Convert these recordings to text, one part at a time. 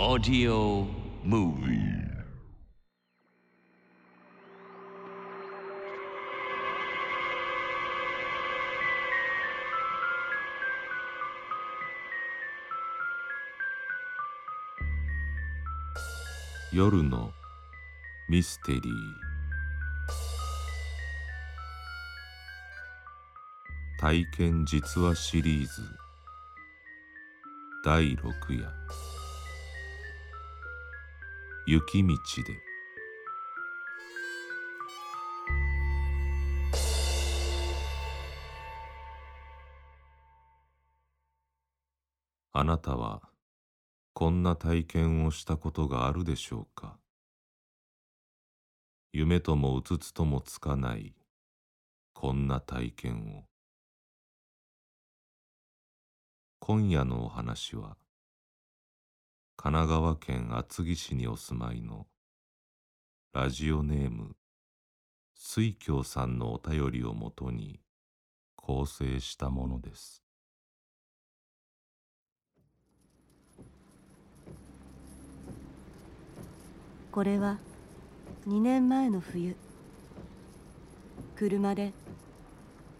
Audio Movie. 夜のミステリー。体験実話シリーズ。第6夜。雪道で。あなたはこんな体験をしたことがあるでしょうか？夢ともうつつともつかないこんな体験を。今夜のお話は神奈川県厚木市にお住まいのラジオネーム水京さんのお便りをもとに構成したものです。これは2年前の冬。車で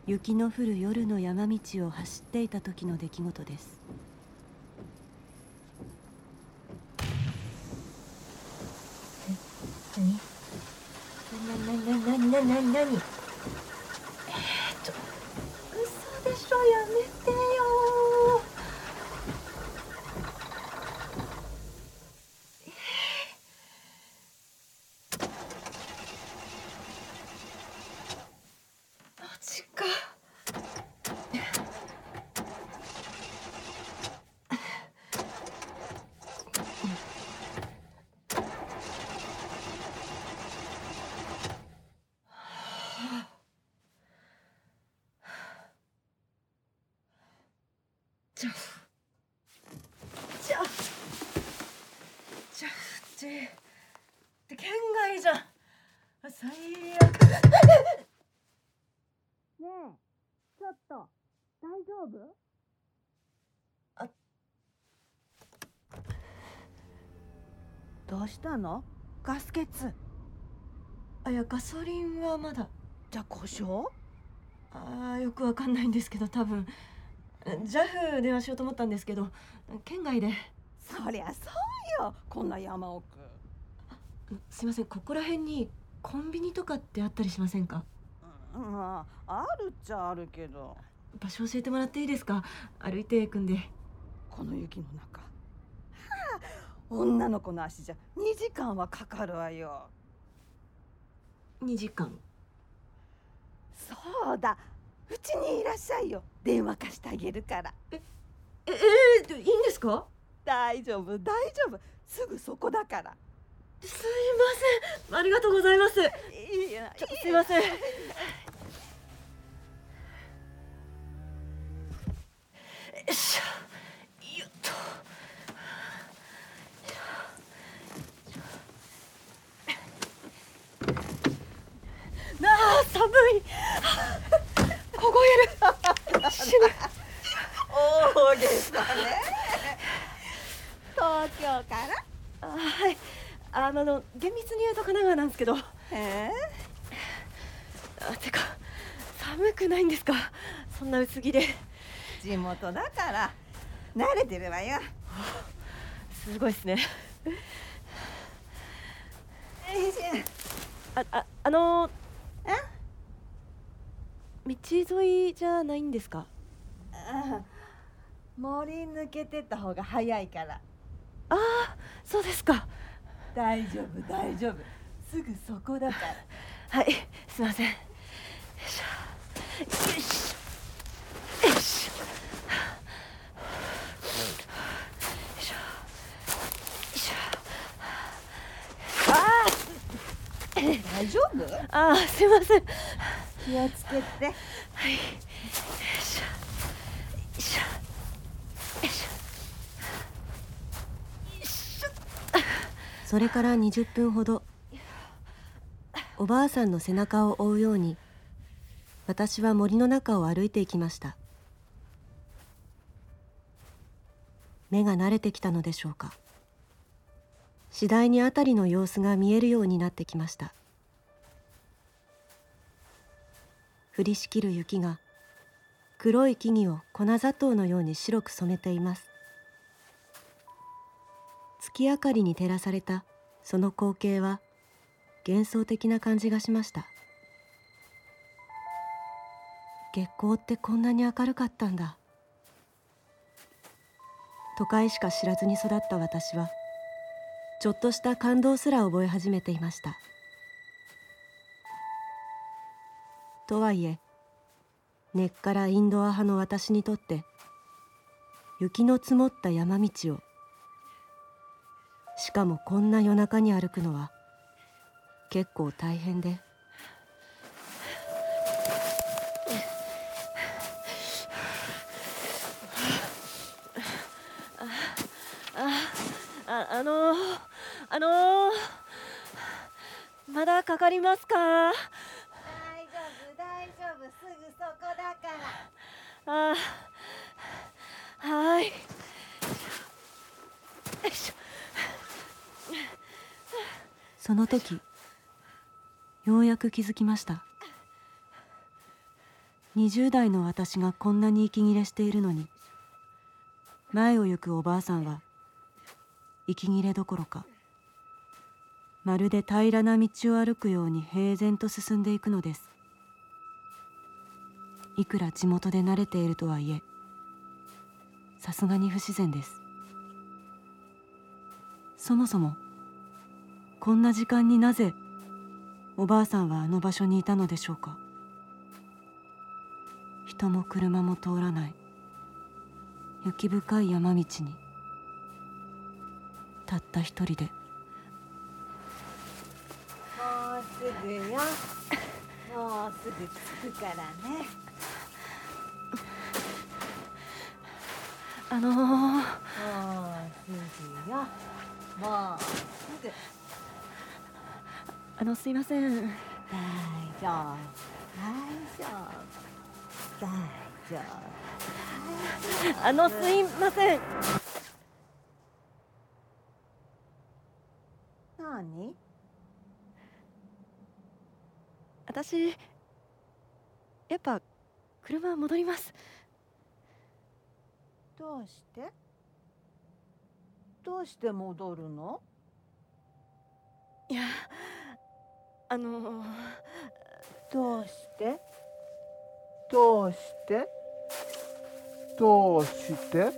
雪の降る夜の山道を走っていた時の出来事です。何？何？何？何？何？何？えー、っと嘘でしょやめてよマジかじゃじゃじゃってって県外じゃん。最悪。ねえちょっと大丈夫？あ。どうしたの？ガス欠。あいやガソリンはまだ。じゃあ故障？あーよくわかんないんですけど多分 JAF 電話しようと思ったんですけど県外で。そりゃそうよ。こんな山奥。すいません。ここら辺にコンビニとかってあったりしませんか？うんまああるっちゃあるけど。場所教えてもらっていいですか？歩いていくんで。この雪の中。はあ女の子の足じゃ2時間はかかるわよ。2時間。そうだうちにいらっしゃいよ。電話貸してあげるから。ええー、いいんですか？大丈夫大丈夫。すぐそこだから。すいません。ありがとうございます。いいやちょすいません。よいしょ。よっと。なあ寒い。凍える死ぬ大げさね東京からあはいあの厳密に言うと神奈川なんですけどえあてか寒くないんですかそんな薄着で地元だから慣れてるわよすごいですねよいしょあああのえ道沿いじゃないんですか？ああ森抜けてった方が早いから。ああそうですか。大丈夫大丈夫。すぐそこだから。はいすいません。よいしょ。よいしょ。よいしょ。大丈夫ーあーすいません気をつけて。はい。よいしょ。よいしょ。よいしょ。よいしょ。それから20分ほどおばあさんの背中を追うように私は森の中を歩いていきました目が慣れてきたのでしょ。うか次第に辺りの様子が見えるようになってきました降りしきる雪が黒い木々を粉砂糖のように白く染めています。月明かりに照らされたその光景は幻想的な感じがしました。月光ってこんなに明るかったんだ。都会しか知らずに育った私はちょっとした感動すら覚え始めていました。とはいえ根っからインドア派の私にとって雪の積もった山道をしかもこんな夜中に歩くのは結構大変で。ああのあのまだかかりますか？あはい。よいしょその時ようやく気づきました。20代の私がこんなに息切れしているのに前を行くおばあさんは息切れどころかまるで平らな道を歩くように平然と進んでいくのです。いくら地元で慣れているとはいえさすがに不自然です。そもそもこんな時間になぜおばあさんはあの場所にいたのでしょうか。人も車も通らない。雪深い山道にたった一人で。もうすぐよ。もうすぐ着くからね。あのー、もうすぐよもうすぐあのすいません。大丈夫。大丈夫。大丈夫。あのすいません。何？私やっぱ車戻りますどうして？どうして戻るの？いやあのー、どうして？どうして？どうして？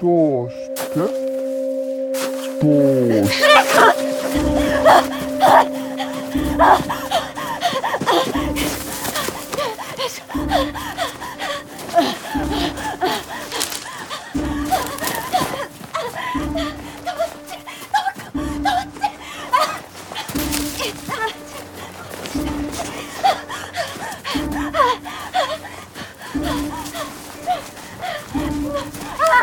どうして？どうして？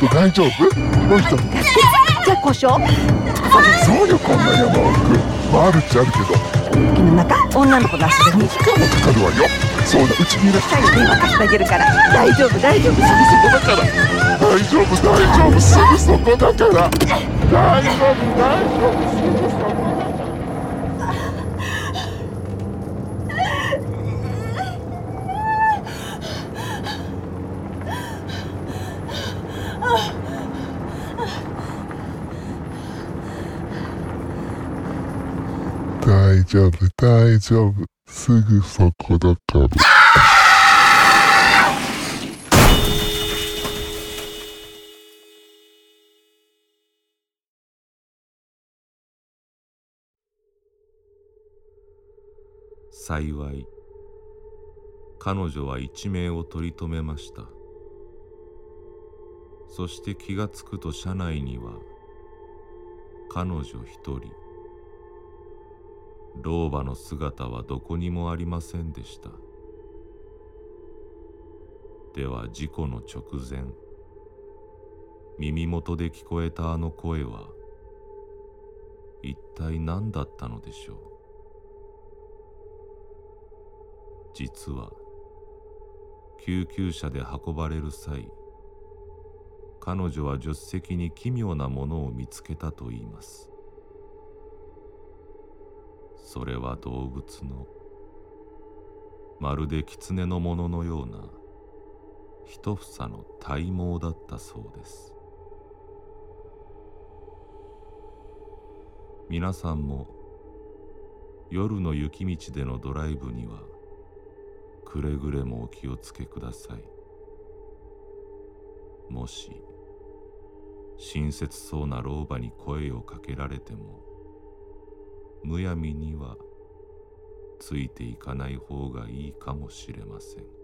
ねえちょっと大丈夫？どうしたの？じゃあ故障そうよこんな山奥マルチあるけど。雪の中女の子の足で2時間もかかるわよそうだうちにいらっしゃい電話貸してあげるから。大丈夫大丈夫。すぐそこだから。大丈夫大丈夫。すぐそこだから。大丈夫大丈夫。すぐそこ大丈夫大丈夫。すぐそこだから。幸い彼女は一命を取り留めました。そして気がつくと車内には彼女一人。老婆の姿はどこにもありませんでした。では事故の直前耳元で聞こえたあの声は一体何だったのでしょう。実は救急車で運ばれる際彼女は助手席に奇妙なものを見つけたといいます。それは動物の。まるで狐のもののような一房の体毛だったそうです。皆さんも夜の雪道でのドライブにはくれぐれもお気をつけください。もし親切そうな老婆に声をかけられてもむやみにはついていかない方がいいかもしれません。